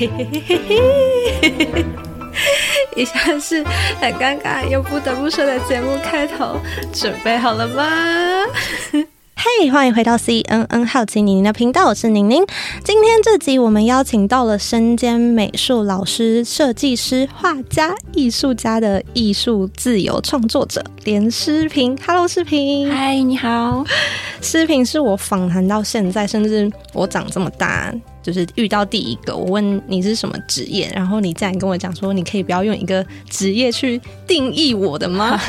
嘿嘿嘿嘿嘿，以下是很尴尬又不得不说的节目开头，准备好了吗？嘿，欢迎回到 CNN 好奇宁宁的频道，我是宁宁。今天这集我们邀请到了身兼美术老师、设计师、画家、艺术家的艺术自由创作者连诗平。Hello，诗平。嗨，你好。诗平是我访谈到现在，甚至我长这么大，就是遇到第一个。我问你是什么职业，然后你竟然跟我讲说，你可以不要用一个职业去定义我的吗？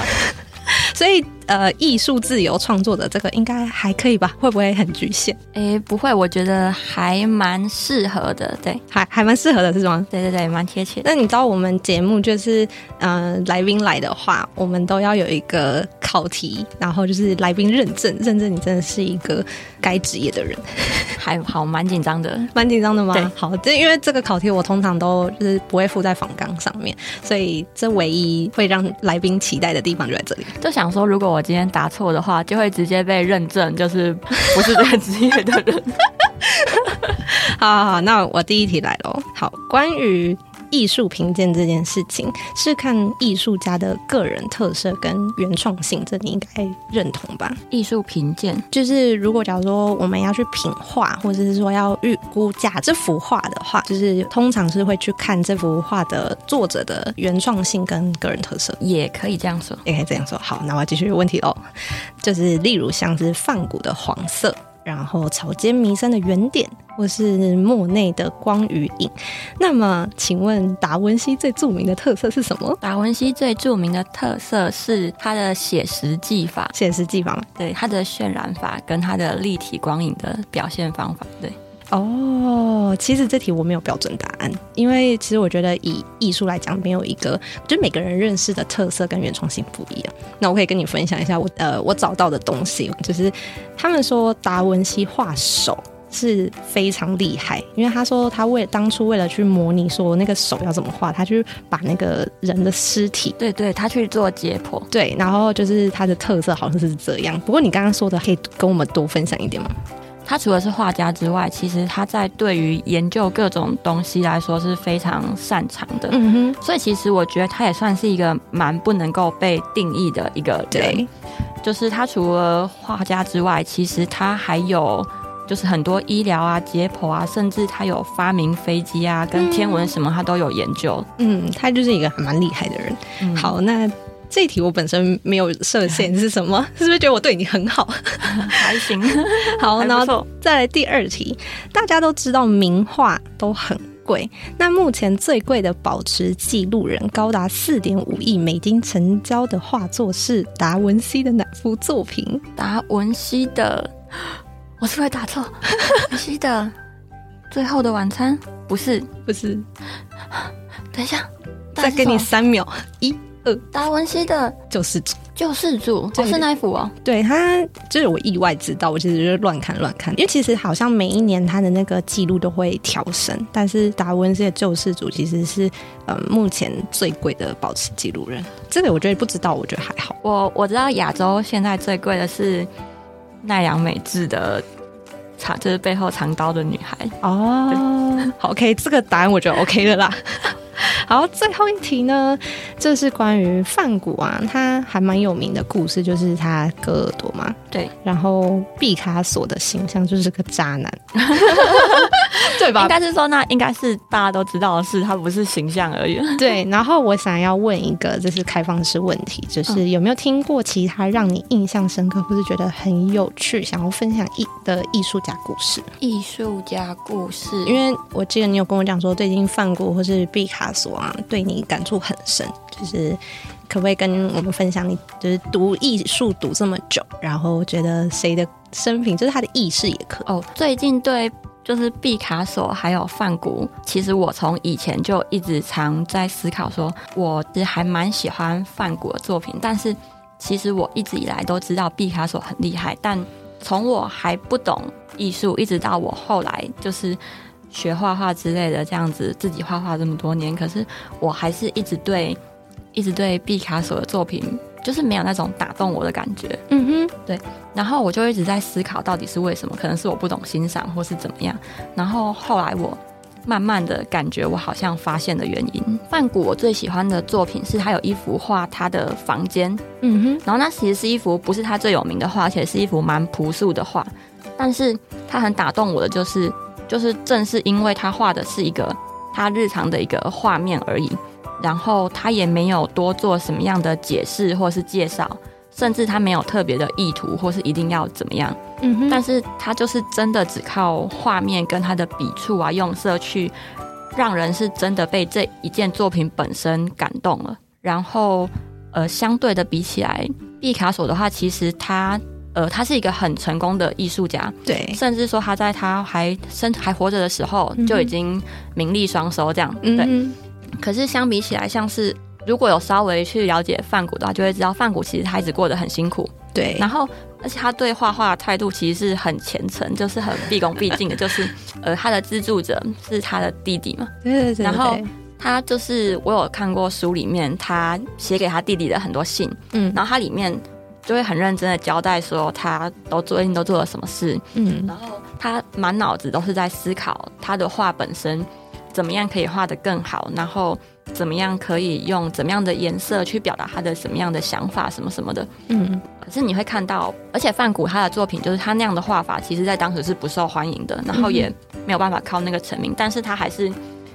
所以。呃，艺术自由创作的这个应该还可以吧？会不会很局限？诶，不会，我觉得还蛮适合的。对，还还蛮适合的，是吗？对对对，蛮贴切。那你知道我们节目就是，嗯，来宾来的话，我们都要有一个考题，然后就是来宾认证，认证你真的是一个该职业的人。还好，蛮紧张的，蛮紧张的吗？对，好，这因为这个考题我通常都就是不会附在访纲上面，所以这唯一会让来宾期待的地方就在这里。就想说，如果我今天答错的话，就会直接被认证，就是不是这个职业的人。好好好，那我第一题来喽。好，关于艺术评鉴这件事情，是看艺术家的个人特色跟原创性，这你应该认同吧？艺术评鉴就是，如果假如说我们要去品画，或者是说要预估价这幅画的话，就是通常是会去看这幅画的作者的原创性跟个人特色，也可以这样说，也可以这样说。好，那我要继续问题喽，就是例如像是梵谷的黄色。然后草间弥生的原点，或是莫内的光与影。那么，请问达文西最著名的特色是什么？达文西最著名的特色是他的写实技法，写实技法对，他的渲染法跟他的立体光影的表现方法，对。哦，其实这题我没有标准答案，因为其实我觉得以艺术来讲，没有一个，就每个人认识的特色跟原创性不一样。那我可以跟你分享一下我呃我找到的东西，就是他们说达文西画手是非常厉害，因为他说他为当初为了去模拟说那个手要怎么画，他去把那个人的尸体，对对，他去做解剖，对，然后就是他的特色好像是这样。不过你刚刚说的，可以跟我们多分享一点吗？他除了是画家之外，其实他在对于研究各种东西来说是非常擅长的。嗯哼，所以其实我觉得他也算是一个蛮不能够被定义的一个人。就是他除了画家之外，其实他还有就是很多医疗啊、解剖啊，甚至他有发明飞机啊、跟天文什么，他都有研究。嗯，他就是一个蛮厉害的人。好，那。这一题我本身没有设限是什么？是不是觉得我对你很好？还行，好，然后再来第二题。大家都知道名画都很贵，那目前最贵的保持记录人高达四点五亿美金成交的画作是达文西的哪幅作品？达文西的，我是不是打错？达文西的《最后的晚餐》不是，不是。等一下，再给你三秒，一。呃，达文西的救世主，救世主就是那一幅哦。对他，就是我意外知道，我其实就乱看乱看，因为其实好像每一年他的那个记录都会调升，但是达文西的救世主其实是呃目前最贵的保持记录人。这个我觉得不知道，我觉得还好。我我知道亚洲现在最贵的是奈良美智的藏，就是背后藏刀的女孩。哦，好，OK，这个答案我觉得 OK 的啦。好，最后一题呢，这是关于范谷啊，他还蛮有名的故事，就是他割耳朵嘛。对，然后毕卡索的形象就是个渣男，对吧？应该是说，那应该是大家都知道的事，他不是形象而已。对，然后我想要问一个，就是开放式问题，就是有没有听过其他让你印象深刻，或是觉得很有趣，想要分享艺的艺术家故事？艺术家故事，因为我记得你有跟我讲说，最近范谷或是毕卡索啊，对你感触很深，就是。可不可以跟我们分享你就是读艺术读这么久，然后觉得谁的生平就是他的意识也可哦。最近对就是毕卡索还有梵谷，其实我从以前就一直常在思考，说我其实还蛮喜欢梵谷的作品，但是其实我一直以来都知道毕卡索很厉害，但从我还不懂艺术，一直到我后来就是学画画之类的这样子，自己画画这么多年，可是我还是一直对。一直对毕卡索的作品就是没有那种打动我的感觉，嗯哼，对。然后我就一直在思考，到底是为什么？可能是我不懂欣赏，或是怎么样。然后后来我慢慢的感觉我好像发现的原因。范谷我最喜欢的作品是他有一幅画他的房间，嗯哼，然后那其实是一幅不是他最有名的画，而且是一幅蛮朴素的画，但是他很打动我的就是，就是正是因为他画的是一个他日常的一个画面而已，然后他也没有多做什么样的解释或是介绍。甚至他没有特别的意图，或是一定要怎么样，嗯哼，但是他就是真的只靠画面跟他的笔触啊、用色去让人是真的被这一件作品本身感动了。然后，呃，相对的比起来，毕卡索的话，其实他，呃，他是一个很成功的艺术家，对，甚至说他在他还生还活着的时候就已经名利双收这样，对。可是相比起来，像是。如果有稍微去了解范谷的话，就会知道范谷其实他一直过得很辛苦。对，然后而且他对画画的态度其实是很虔诚，就是很毕恭毕敬的。就是 呃，他的资助者是他的弟弟嘛。对对对。然后他就是我有看过书里面他写给他弟弟的很多信，嗯，然后他里面就会很认真的交代说他都最近都做了什么事，嗯，然后他满脑子都是在思考他的画本身怎么样可以画得更好，然后。怎么样可以用怎么样的颜色去表达他的什么样的想法什么什么的，嗯，可是你会看到，而且范谷他的作品就是他那样的画法，其实在当时是不受欢迎的，然后也没有办法靠那个成名，但是他还是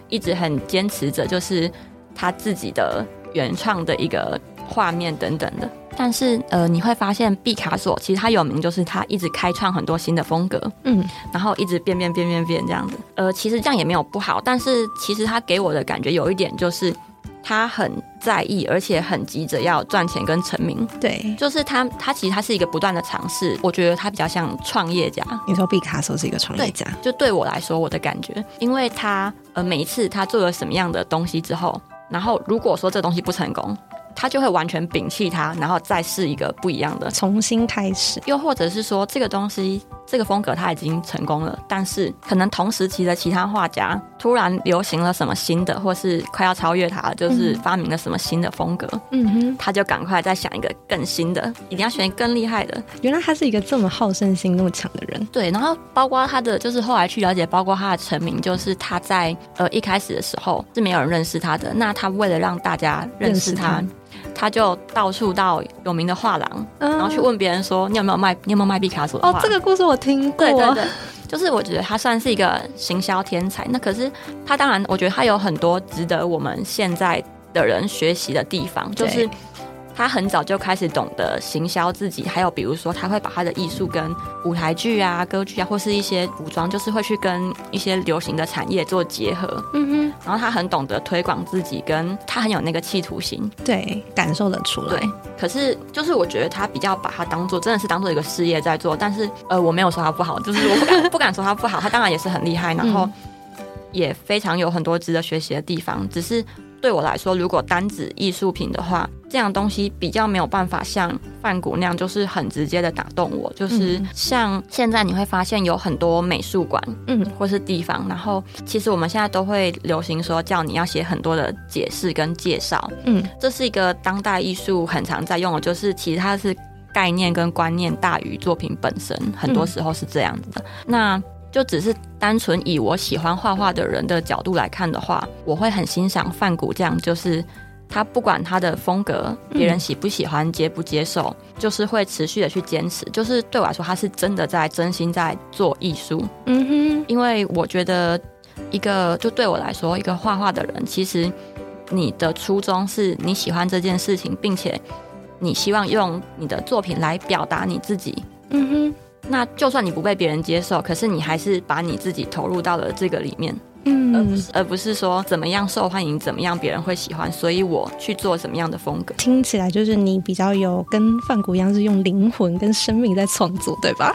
一直很坚持着，就是他自己的原创的一个画面等等的。但是，呃，你会发现毕卡索其实他有名，就是他一直开创很多新的风格，嗯，然后一直变变变变变这样子。呃，其实这样也没有不好，但是其实他给我的感觉有一点就是他很在意，而且很急着要赚钱跟成名。对，就是他他其实他是一个不断的尝试，我觉得他比较像创业家。你说毕卡索是一个创业家，就对我来说，我的感觉，因为他呃每一次他做了什么样的东西之后，然后如果说这东西不成功。他就会完全摒弃它，然后再试一个不一样的，重新开始。又或者是说，这个东西、这个风格他已经成功了，但是可能同时期的其他画家突然流行了什么新的，或是快要超越他，就是发明了什么新的风格，嗯哼，他就赶快再想一个更新的，一定要选更厉害的。原来他是一个这么好胜心那么强的人。对，然后包括他的，就是后来去了解，包括他的成名，就是他在呃一开始的时候是没有人认识他的，那他为了让大家认识他。他就到处到有名的画廊，然后去问别人说：“你有没有卖？你有没有卖毕卡索的画？”哦，这个故事我听过。对对对，就是我觉得他算是一个行销天才。那可是他当然，我觉得他有很多值得我们现在的人学习的地方，就是。他很早就开始懂得行销自己，还有比如说，他会把他的艺术跟舞台剧啊、歌剧啊，或是一些服装，就是会去跟一些流行的产业做结合。嗯哼。然后他很懂得推广自己，跟他很有那个企图心。对，感受得出来。对。可是，就是我觉得他比较把他当做真的是当做一个事业在做。但是，呃，我没有说他不好，就是我不敢 不敢说他不好。他当然也是很厉害，然后也非常有很多值得学习的地方。只是对我来说，如果单指艺术品的话，这样东西比较没有办法像范谷那样，就是很直接的打动我。就是像现在你会发现有很多美术馆，嗯，或是地方，然后其实我们现在都会流行说叫你要写很多的解释跟介绍，嗯，这是一个当代艺术很常在用的，就是其实它是概念跟观念大于作品本身，很多时候是这样子的。那就只是单纯以我喜欢画画的人的角度来看的话，我会很欣赏范谷这样，就是。他不管他的风格，别人喜不喜欢、接不接受，就是会持续的去坚持。就是对我来说，他是真的在真心在做艺术。嗯哼，因为我觉得一个就对我来说，一个画画的人，其实你的初衷是你喜欢这件事情，并且你希望用你的作品来表达你自己。嗯哼，那就算你不被别人接受，可是你还是把你自己投入到了这个里面。嗯，而不是说怎么样受欢迎，怎么样别人会喜欢，所以我去做什么样的风格。听起来就是你比较有跟范谷一样，是用灵魂跟生命在创作，对吧？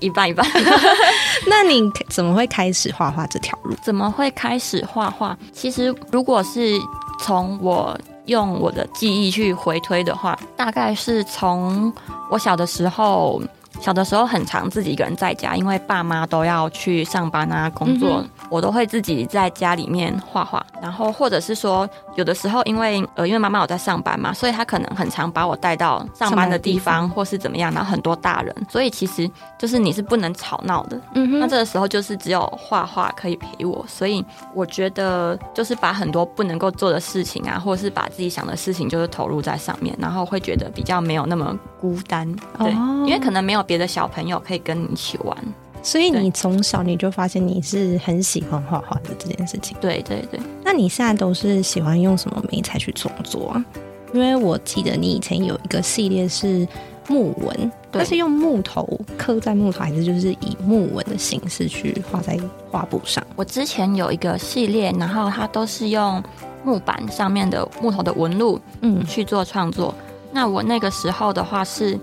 一 半一半。那你怎么会开始画画这条路？怎么会开始画画？其实如果是从我用我的记忆去回推的话，大概是从我小的时候。小的时候很常自己一个人在家，因为爸妈都要去上班啊工作，我都会自己在家里面画画，然后或者是说，有的时候因为呃，因为妈妈有在上班嘛，所以她可能很常把我带到上班的地方，或是怎么样，然后很多大人，所以其实就是你是不能吵闹的。嗯哼，那这个时候就是只有画画可以陪我，所以我觉得就是把很多不能够做的事情啊，或者是把自己想的事情，就是投入在上面，然后会觉得比较没有那么孤单。对，因为可能没有别的小朋友可以跟你一起玩。所以你从小你就发现你是很喜欢画画的这件事情。对对对。那你现在都是喜欢用什么媒材去创作啊？因为我记得你以前有一个系列是木纹，它是用木头刻在木头，还是就是以木纹的形式去画在画布上？我之前有一个系列，然后它都是用木板上面的木头的纹路，嗯，去做创作。那我那个时候的话是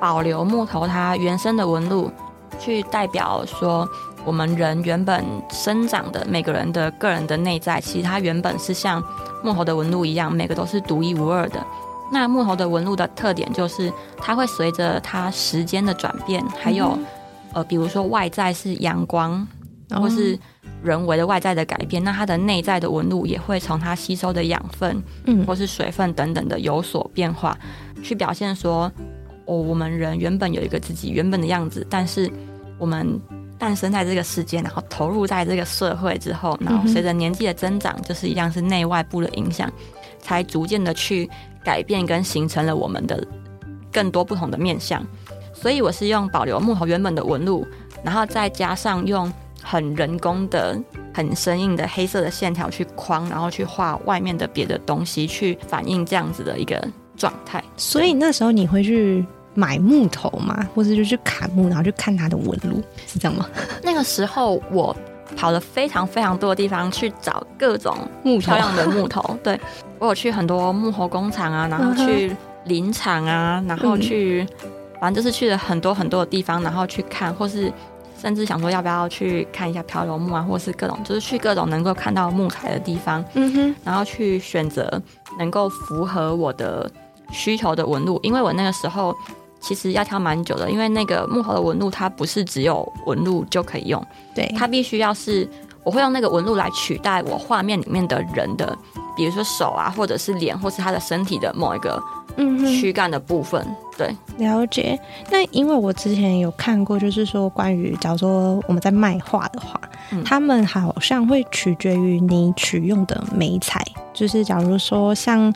保留木头它原生的纹路。去代表说，我们人原本生长的每个人的个人的内在，其实它原本是像木头的纹路一样，每个都是独一无二的。那木头的纹路的特点就是，它会随着它时间的转变，还有呃，比如说外在是阳光，或是人为的外在的改变，那它的内在的纹路也会从它吸收的养分，嗯，或是水分等等的有所变化，去表现说，哦，我们人原本有一个自己原本的样子，但是。我们诞生在这个世界，然后投入在这个社会之后，然后随着年纪的增长，就是一样是内外部的影响，才逐渐的去改变跟形成了我们的更多不同的面相。所以我是用保留木头原本的纹路，然后再加上用很人工的、很生硬的黑色的线条去框，然后去画外面的别的东西，去反映这样子的一个状态。所以那时候你会去。买木头嘛，或者就去砍木，然后去看它的纹路，是这样吗？那个时候我跑了非常非常多的地方去找各种木漂亮的木头。对我有去很多木头工厂啊，然后去林场啊，然后去，反正就是去了很多很多的地方，然后去看，或是甚至想说要不要去看一下漂流木啊，或是各种，就是去各种能够看到木材的地方，嗯哼，然后去选择能够符合我的需求的纹路，因为我那个时候。其实要挑蛮久的，因为那个木头的纹路它不是只有纹路就可以用，对，它必须要是我会用那个纹路来取代我画面里面的人的，比如说手啊，或者是脸，或是他的身体的某一个嗯躯干的部分。对，了解。那因为我之前有看过，就是说关于假如说我们在卖画的话，他们好像会取决于你取用的媒材，就是假如说像。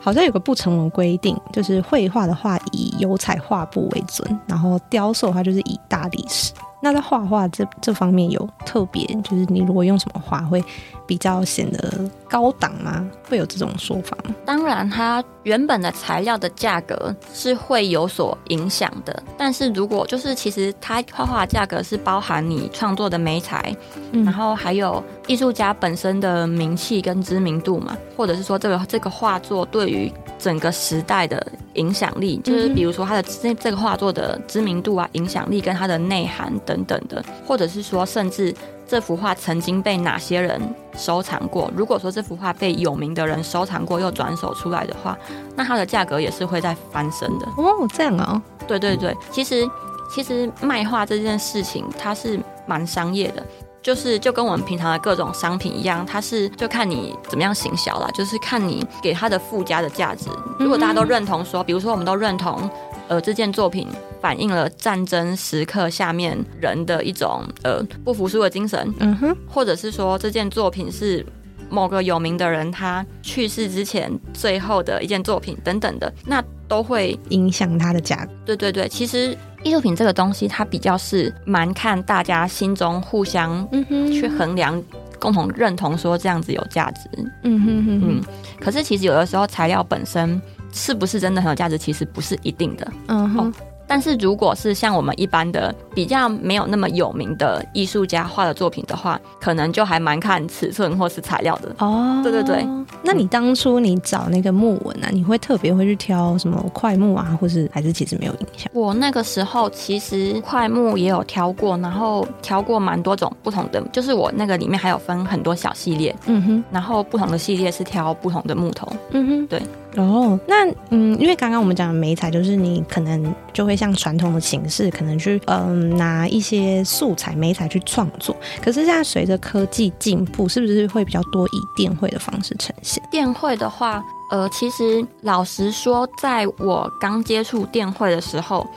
好像有个不成文规定，就是绘画的话以油彩画布为准，然后雕塑的话就是以大理石。那在画画这这方面有特别，就是你如果用什么画会比较显得高档吗？会有这种说法吗？当然，它原本的材料的价格是会有所影响的。但是如果就是其实它画画价格是包含你创作的美材，然后还有艺术家本身的名气跟知名度嘛，或者是说这个这个画作对于整个时代的影响力，就是比如说它的这这个画作的知名度啊、影响力跟它的内涵。等等等的，或者是说，甚至这幅画曾经被哪些人收藏过？如果说这幅画被有名的人收藏过又转手出来的话，那它的价格也是会在翻身的。哦，这样啊？对对对，其实其实卖画这件事情它是蛮商业的，就是就跟我们平常的各种商品一样，它是就看你怎么样行销啦，就是看你给它的附加的价值。如果大家都认同说，比如说我们都认同。呃，这件作品反映了战争时刻下面人的一种呃不服输的精神，嗯哼，或者是说这件作品是某个有名的人他去世之前最后的一件作品等等的，那都会影响它的价格。对对对，其实艺术品这个东西，它比较是蛮看大家心中互相嗯哼去衡量，共同认同说这样子有价值。嗯哼哼嗯，可是其实有的时候材料本身。是不是真的很有价值？其实不是一定的。嗯哼。但是如果是像我们一般的比较没有那么有名的艺术家画的作品的话，可能就还蛮看尺寸或是材料的哦。对对对，那你当初你找那个木纹啊，你会特别会去挑什么块木啊，或是还是其实没有影响？我那个时候其实块木也有挑过，然后挑过蛮多种不同的，就是我那个里面还有分很多小系列，嗯哼，然后不同的系列是挑不同的木头，嗯哼，对。然后，那嗯，因为刚刚我们讲的美彩，就是你可能就会像传统的形式，可能去嗯拿一些素材美彩去创作。可是现在随着科技进步，是不是会比较多以电绘的方式呈现？电绘的话，呃，其实老实说，在我刚接触电绘的时候，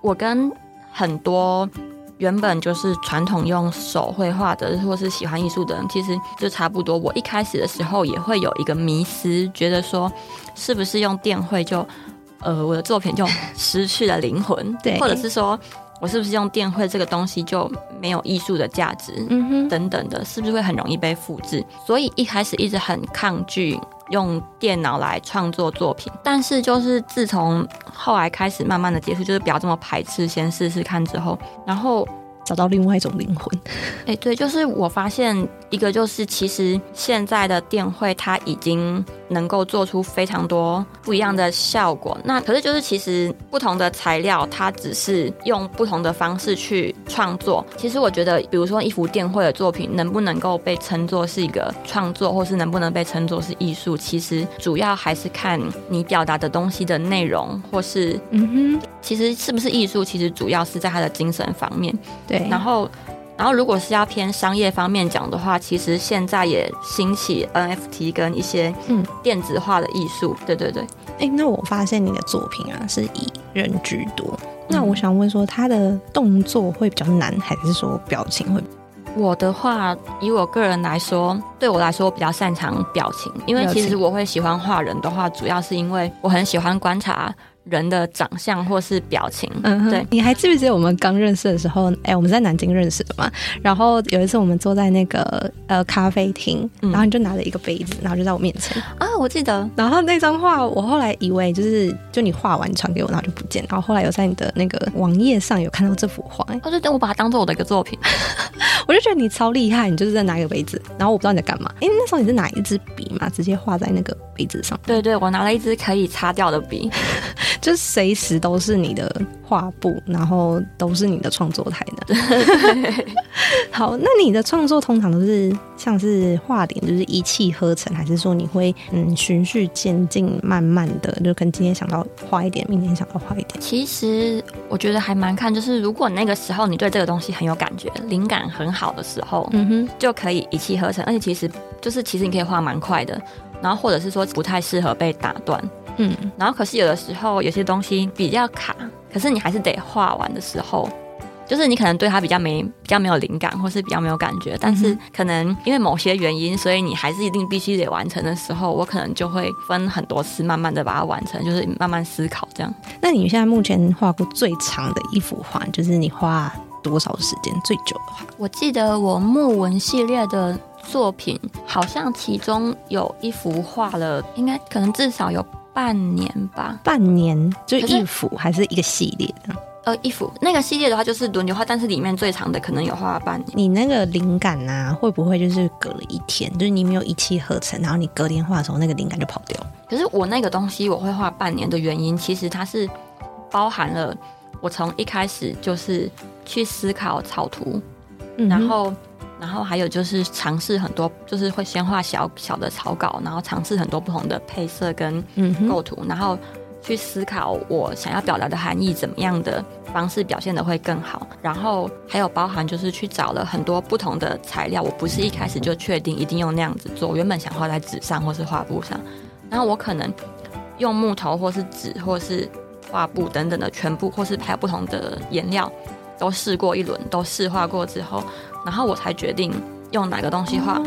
我跟很多。原本就是传统用手绘画的，或是喜欢艺术的人，其实就差不多。我一开始的时候也会有一个迷思，觉得说是不是用电绘就，呃，我的作品就失去了灵魂，对，或者是说我是不是用电绘这个东西就没有艺术的价值，嗯哼，等等的，是不是会很容易被复制？所以一开始一直很抗拒。用电脑来创作作品，但是就是自从后来开始慢慢的接触，就是不要这么排斥，先试试看之后，然后。找到另外一种灵魂，哎，对，就是我发现一个，就是其实现在的电绘它已经能够做出非常多不一样的效果。那可是就是其实不同的材料，它只是用不同的方式去创作。其实我觉得，比如说一幅电绘的作品，能不能够被称作是一个创作，或是能不能被称作是艺术，其实主要还是看你表达的东西的内容，或是嗯哼，其实是不是艺术，其实主要是在它的精神方面，对。然后，然后如果是要偏商业方面讲的话，其实现在也兴起 NFT 跟一些嗯电子化的艺术。对对对。哎，那我发现你的作品啊是以人居多。那我想问说，他的动作会比较难，还是说表情会？我的话，以我个人来说，对我来说我比较擅长表情，因为其实我会喜欢画人的话，主要是因为我很喜欢观察。人的长相或是表情，嗯，对，你还记不记得我们刚认识的时候？哎，我们在南京认识的嘛。然后有一次我们坐在那个呃咖啡厅，然后你就拿了一个杯子，然后就在我面前啊，我记得。然后那张画，我后来以为就是就你画完传给我，然后就不见。然后后来有在你的那个网页上有看到这幅画，我，就等我把它当做我的一个作品。我就觉得你超厉害，你就是在拿一个杯子，然后我不知道你在干嘛。因为那时候你是拿一支笔嘛，直接画在那个杯子上。对对，我拿了一支可以擦掉的笔，就是随时都是你的画布，然后都是你的创作台的。好，那你的创作通常都是像是画点，就是一气呵成，还是说你会嗯循序渐进，慢慢的，就可能今天想到画一点，明天想到画一点。其实我觉得还蛮看，就是如果那个时候你对这个东西很有感觉，灵感很好的时候，嗯哼，就可以一气呵成。而且其实就是其实你可以画蛮快的，然后或者是说不太适合被打断。嗯，然后可是有的时候有些东西比较卡，可是你还是得画完的时候，就是你可能对它比较没比较没有灵感，或是比较没有感觉，但是可能因为某些原因，所以你还是一定必须得完成的时候，我可能就会分很多次，慢慢的把它完成，就是慢慢思考这样。那你现在目前画过最长的一幅画，就是你画多少时间最久的话？我记得我木纹系列的作品，好像其中有一幅画了，应该可能至少有。半年吧，半年就一幅还是一个系列的？呃，一幅那个系列的话就是轮流画，但是里面最长的可能有画半年。你那个灵感啊，会不会就是隔了一天，就是你没有一气呵成，然后你隔天画的时候那个灵感就跑掉？可是我那个东西我会画半年的原因，其实它是包含了我从一开始就是去思考草图，然后。然后还有就是尝试很多，就是会先画小小的草稿，然后尝试很多不同的配色跟构图，然后去思考我想要表达的含义，怎么样的方式表现的会更好。然后还有包含就是去找了很多不同的材料，我不是一开始就确定一定用那样子做，原本想画在纸上或是画布上，然后我可能用木头或是纸或是画布等等的全部，或是还有不同的颜料都试过一轮，都试画过之后。然后我才决定用哪个东西画。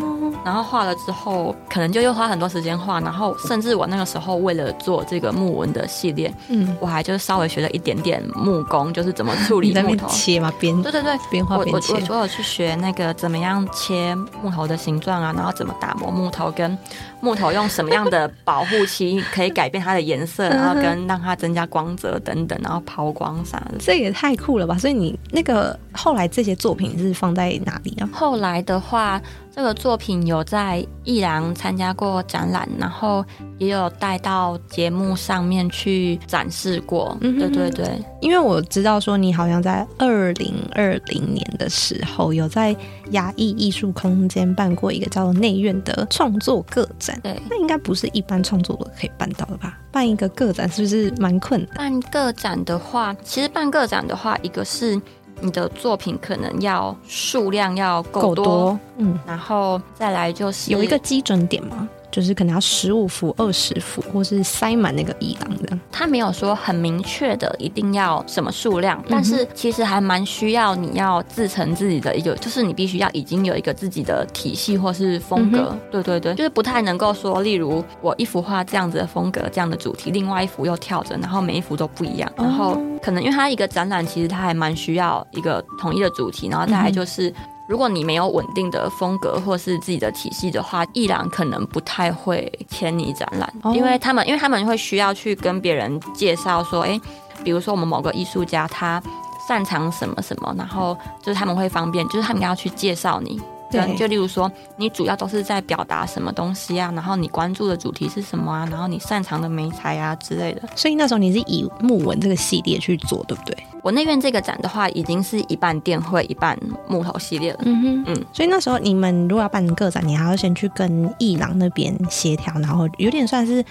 然后画了之后，可能就又花很多时间画。然后甚至我那个时候为了做这个木纹的系列，嗯，我还就是稍微学了一点点木工，就是怎么处理木头切嘛，边对对对，边画边切。我我有去学那个怎么样切木头的形状啊，然后怎么打磨木头，跟木头用什么样的保护漆可以改变它的颜色，然后跟让它增加光泽等等，然后抛光啥的。这也太酷了吧！所以你那个后来这些作品是放在哪里啊？后来的话。这个作品有在艺廊参加过展览，然后也有带到节目上面去展示过。嗯对对对，因为我知道说你好像在二零二零年的时候有在雅艺艺术空间办过一个叫做内院的创作个展。对，那应该不是一般创作者可以办到的吧？办一个个展是不是蛮困难？办个展的话，其实办个展的话，一个是。你的作品可能要数量要够多，嗯，然后再来就是有一个基准点吗？就是可能要十五幅、二十幅，或是塞满那个艺廊的。他没有说很明确的一定要什么数量，但是其实还蛮需要你要自成自己的一个，就是你必须要已经有一个自己的体系或是风格。对对对，就是不太能够说，例如我一幅画这样子的风格、这样的主题，另外一幅又跳着，然后每一幅都不一样。然后可能因为它一个展览，其实它还蛮需要一个统一的主题，然后再来就是。如果你没有稳定的风格或是自己的体系的话，艺廊可能不太会签你展览，因为他们因为他们会需要去跟别人介绍说，哎，比如说我们某个艺术家他擅长什么什么，然后就是他们会方便，就是他们要去介绍你。对，就例如说，你主要都是在表达什么东西啊？然后你关注的主题是什么啊？然后你擅长的媒材啊之类的。所以那时候你是以木纹这个系列去做，对不对？我那边这个展的话，已经是一半电绘，一半木头系列了。嗯哼，嗯。所以那时候你们如果要办个展，你还要先去跟艺廊那边协调，然后有点算是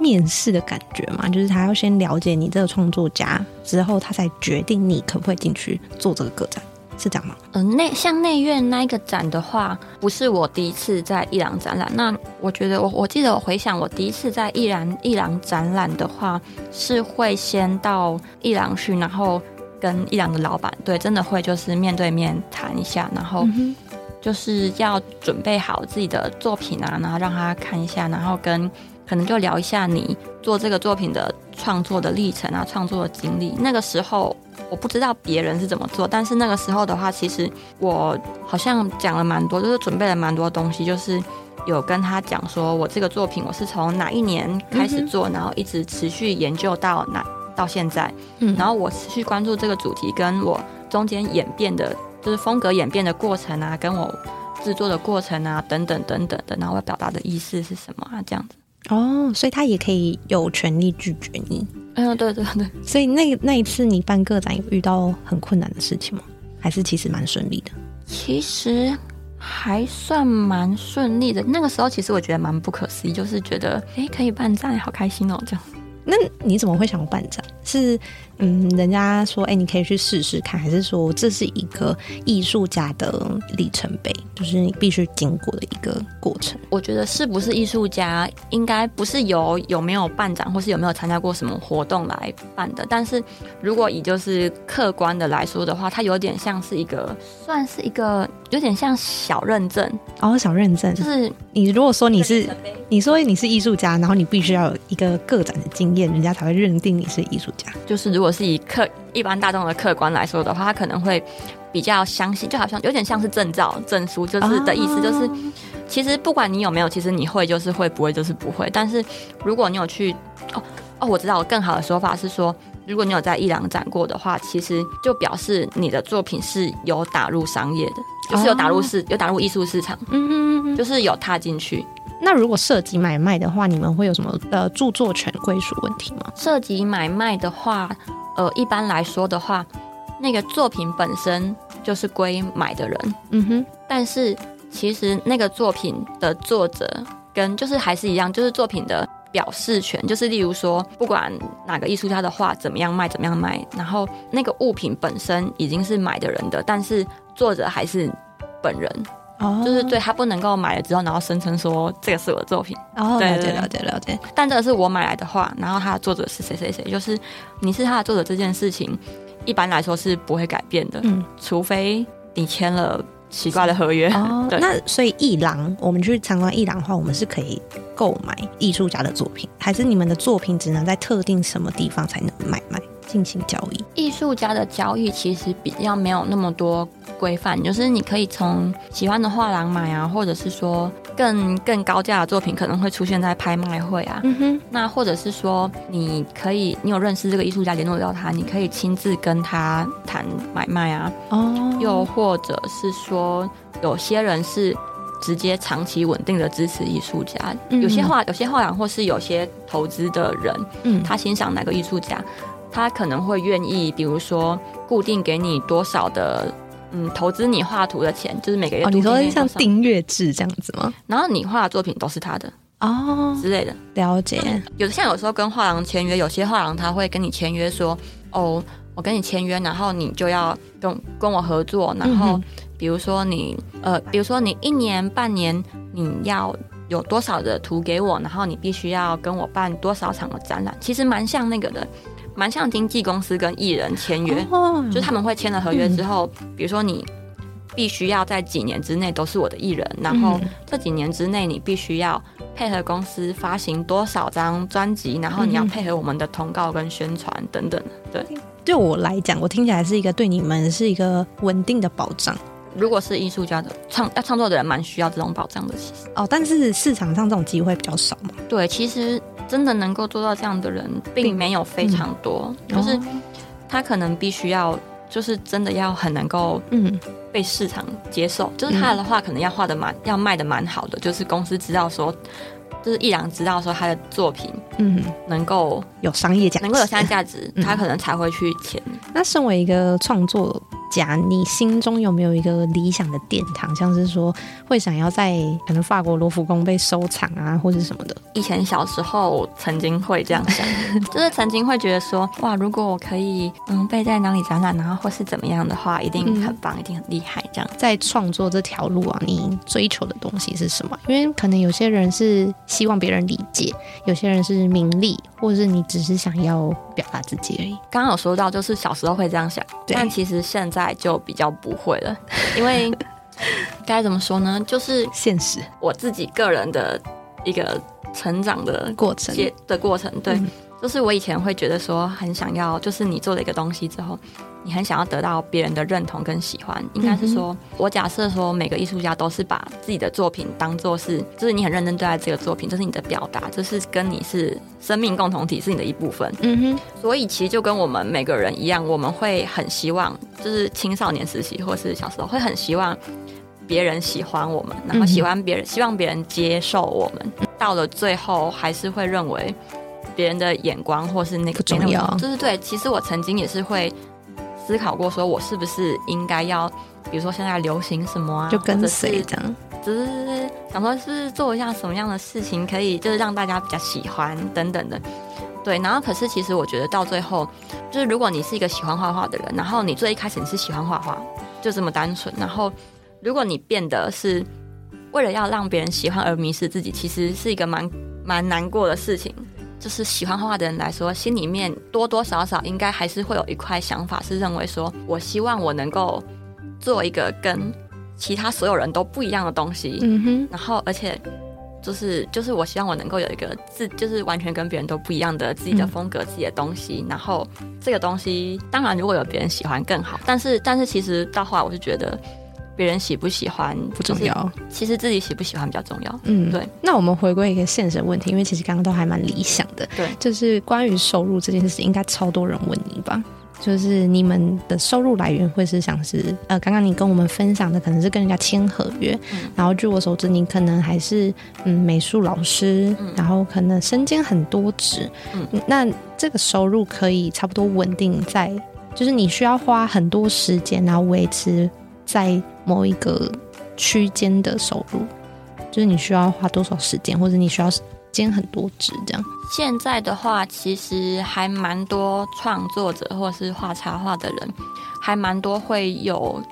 面试的感觉嘛，就是他要先了解你这个创作家，之后他才决定你可不可以进去做这个个展。是这样吗？嗯，内像内院那一个展的话，不是我第一次在伊朗展览。那我觉得，我我记得我回想，我第一次在伊朗伊朗展览的话，是会先到伊朗去，然后跟伊朗的老板，对，真的会就是面对面谈一下，然后就是要准备好自己的作品啊，然后让他看一下，然后跟可能就聊一下你做这个作品的创作的历程啊，创作的经历。那个时候。我不知道别人是怎么做，但是那个时候的话，其实我好像讲了蛮多，就是准备了蛮多东西，就是有跟他讲说，我这个作品我是从哪一年开始做，然后一直持续研究到哪到现在，嗯，然后我持续关注这个主题，跟我中间演变的，就是风格演变的过程啊，跟我制作的过程啊，等等等等的，然后我表达的意思是什么啊，这样子。哦，所以他也可以有权利拒绝你。嗯，对对对。所以那那一次你办个展有遇到很困难的事情吗？还是其实蛮顺利的？其实还算蛮顺利的。那个时候其实我觉得蛮不可思议，就是觉得哎可以办展，好开心哦，这样。那你怎么会想办展？是？嗯，人家说，哎，你可以去试试看，还是说这是一个艺术家的里程碑，就是你必须经过的一个过程？我觉得是不是艺术家，应该不是由有没有办展，或是有没有参加过什么活动来办的。但是如果以就是客观的来说的话，它有点像是一个，算是一个有点像小认证哦，小认证就是你如果说你是，你说你是艺术家，然后你必须要有一个个展的经验，人家才会认定你是艺术家。就是如果。是以客一般大众的客观来说的话，他可能会比较相信，就好像有点像是证照证书，就是的意思，就是其实不管你有没有，其实你会就是会，不会就是不会。但是如果你有去，哦哦，我知道，更好的说法是说，如果你有在一两展过的话，其实就表示你的作品是有打入商业的，就是有打入市，有打入艺术市场，嗯嗯嗯，就是有踏进去。那如果涉及买卖的话，你们会有什么呃著作权归属问题吗？涉及买卖的话，呃，一般来说的话，那个作品本身就是归买的人，嗯哼。但是其实那个作品的作者跟就是还是一样，就是作品的表示权，就是例如说，不管哪个艺术家的画怎么样卖，怎么样卖，然后那个物品本身已经是买的人的，但是作者还是本人。哦，就是对他不能够买了之后，然后声称说这个是我的作品。哦，了解了解了解。但这个是我买来的画，然后他的作者是谁谁谁，就是你是他的作者这件事情，一般来说是不会改变的。嗯，除非你签了奇怪的合约。哦，那所以艺廊，我们去参观艺廊的话，我们是可以购买艺术家的作品，还是你们的作品只能在特定什么地方才能买卖？进行交易，艺术家的交易其实比较没有那么多规范，就是你可以从喜欢的画廊买啊，或者是说更更高价的作品可能会出现在拍卖会啊。嗯哼，那或者是说你可以，你有认识这个艺术家，联络到他，你可以亲自跟他谈买卖啊。哦，又或者是说有些人是直接长期稳定的支持艺术家。嗯有些画有些画廊或是有些投资的人，嗯他欣赏哪个艺术家，他可能会愿意，比如说固定给你多少的。嗯，投资你画图的钱，就是每个月哦，你说像订阅制这样子吗？然后你画的作品都是他的哦，之类的。了解，有的像有时候跟画廊签约，有些画廊他会跟你签约说，哦，我跟你签约，然后你就要跟跟我合作，然后嗯比如说你呃，比如说你一年半年你要有多少的图给我，然后你必须要跟我办多少场的展览，其实蛮像那个的，蛮像经纪公司跟艺人签约，哦，就是他们会签了合约之后，比如说你。必须要在几年之内都是我的艺人，然后嗯这几年之内你必须要配合公司发行多少张专辑，然后你要配合我们的通告跟宣传等等。对，对我来讲，我听起来是一个对你们是一个稳定的保障如果是艺术家的创要创作的人，蛮需要这种保障的。其实，哦，但是市场上这种机会比较少嘛，对，其实真的能够做到这样的人，并并没有非常多，就是哦。他可能必须要，就是真的要很能够嗯。被市场接受，就是他的话可能要画的蛮要卖的蛮好的，就是公司知道说，就是艺廊知道说他的作品嗯，能够有商业价值，能够有商业价值，嗯他可能才会去签。那身为一个创作家，你心中有没有一个理想的殿堂？像是说会想要在可能法国罗浮宫被收藏啊，或者什么的？以前小时候曾经会这样想，就是曾经会觉得说，哇，如果我可以嗯被在哪里展览，然后或是怎么样的话，一定很棒，一定很厉害这样。在创作这条路啊，你追求的东西是什么？因为可能有些人是希望别人理解，有些人是名利，或者是你只是想要表达自己而已。刚刚有说到，就是小时候会这样想，但其实现在就比较不会了，因为该怎么说呢？就是现实。我自己个人的一个成长的过程，阶的过程，对，嗯。就是我以前会觉得说很想要，就是你做了一个东西之后，你很想要得到别人的认同跟喜欢。应该是说，我假设说每个艺术家都是把自己的作品当做是，就是你很认真对待这个作品，这是你的表达，这是跟你是生命共同体，是你的一部分。嗯哼，所以其实就跟我们每个人一样，我们会很希望，就是青少年时期或是小时候会很希望别人喜欢我们，然后喜欢别人，希望别人接受我们。到了最后，还是会认为别人的眼光或是那个不重要就是对。其实我曾经也是会思考过，说我是不是应该要，比如说现在流行什么啊，就跟或者是随这样。只是想说，是不是做一下什么样的事情，可以就是让大家比较喜欢等等的。对，然后可是其实我觉得到最后，就是如果你是一个喜欢画画的人，然后你最一开始你是喜欢画画，就这么单纯，然后如果你变得是为了要让别人喜欢而迷失自己，其实是一个蛮蛮难过的事情。就是喜欢画画的人来说，心里面多多少少应该还是会有一块想法，是认为说我希望我能够做一个跟其他所有人都不一样的东西，嗯哼，然后而且就是就是我希望我能够有一个自就是完全跟别人都不一样的自己的嗯风格、自己的东西，然后这个东西当然如果有别人喜欢更好，但是但是其实到后来我是觉得别人喜不喜欢不重，要。其实自己喜不喜欢比较重要。嗯，对。那我们回归一个现实的问题，因为其实刚刚都还蛮理想的。对就是关于收入这件事情，应该超多人问你吧？就是你们的收入来源会是像是呃，刚刚你跟我们分享的，可能是跟人家签合约，嗯然后据我所知，你可能还是嗯美术老师，嗯然后可能身兼很多职，嗯那这个收入可以差不多稳定在，就是你需要花很多时间，然后维持在某一个区间的收入，就是你需要花多少时间，或者你需要兼很多职这样。现在的话，其实还蛮多创作者或是画插画的人，还蛮多会有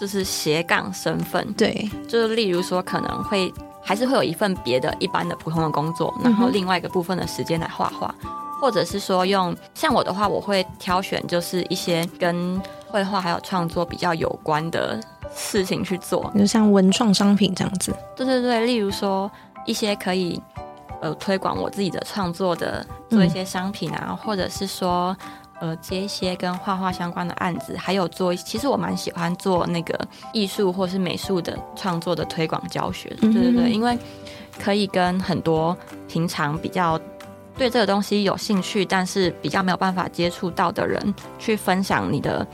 就是斜杠身份，对，就是例如说可能会还是会有一份别的一般的普通的工作，然后另外一个部分的时间来画画，或者是说用像我的话，我会挑选就是一些跟绘画还有创作比较有关的事情去做。就像文创商品这样子。对对对，例如说一些可以呃推广我自己的创作的，做一些商品啊，或者是说。呃，接一些跟画画相关的案子，还有做，其实我蛮喜欢做那个艺术或是美术的创作的推广教学的。对对对，因为可以跟很多平常比较对这个东西有兴趣，但是比较没有办法接触到的人，去分享你的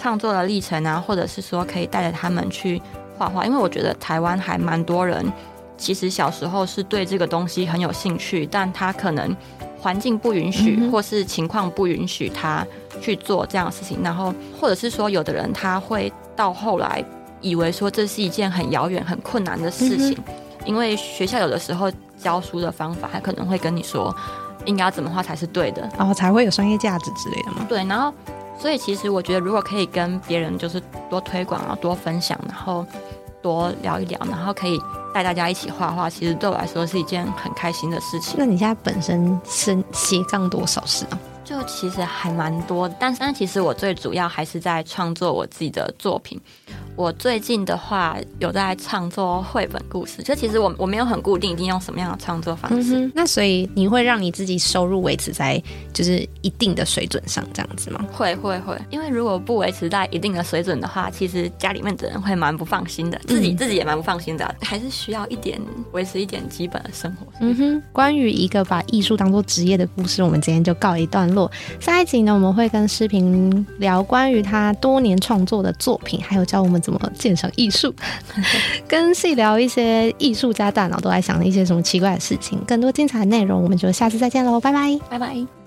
创作的历程啊，或者是说可以带着他们去画画，因为我觉得台湾还蛮多人，其实小时候是对这个东西很有兴趣，但他可能环境不允许，或是情况不允许他去做这样的事情，然后或者是说有的人他会到后来以为说这是一件很遥远、很困难的事情，因为学校有的时候教书的方法，他可能会跟你说应该要怎么画才是对的，然后才会有商业价值之类的吗？对，然后。所以其实我觉得，如果可以跟别人就是多推广啊，多分享，然后多聊一聊，然后可以带大家一起画画，其实对我来说是一件很开心的事情。那你现在本身身斜杠多少事啊？就其实还蛮多，但但其实我最主要还是在创作我自己的作品。我最近的话有在创作绘本故事，就其实我我没有很固定一定用什么样的创作方式。那所以你会让你自己收入维持在就是一定的水准上这样子吗？会会会，因为如果不维持在一定的水准的话，其实家里面的人会蛮不放心的，自己自己也蛮不放心的，还是需要一点维持一点基本的生活。嗯哼，关于一个把艺术当做职业的故事，我们今天就告一段落。下一集呢，我们会跟诗平聊关于他多年创作的作品，还有教我们怎。么鉴赏艺术？跟细聊一些艺术家大脑都在想的一些什么奇怪的事情。更多精彩内容，我们就下次再见喽，拜拜，拜拜。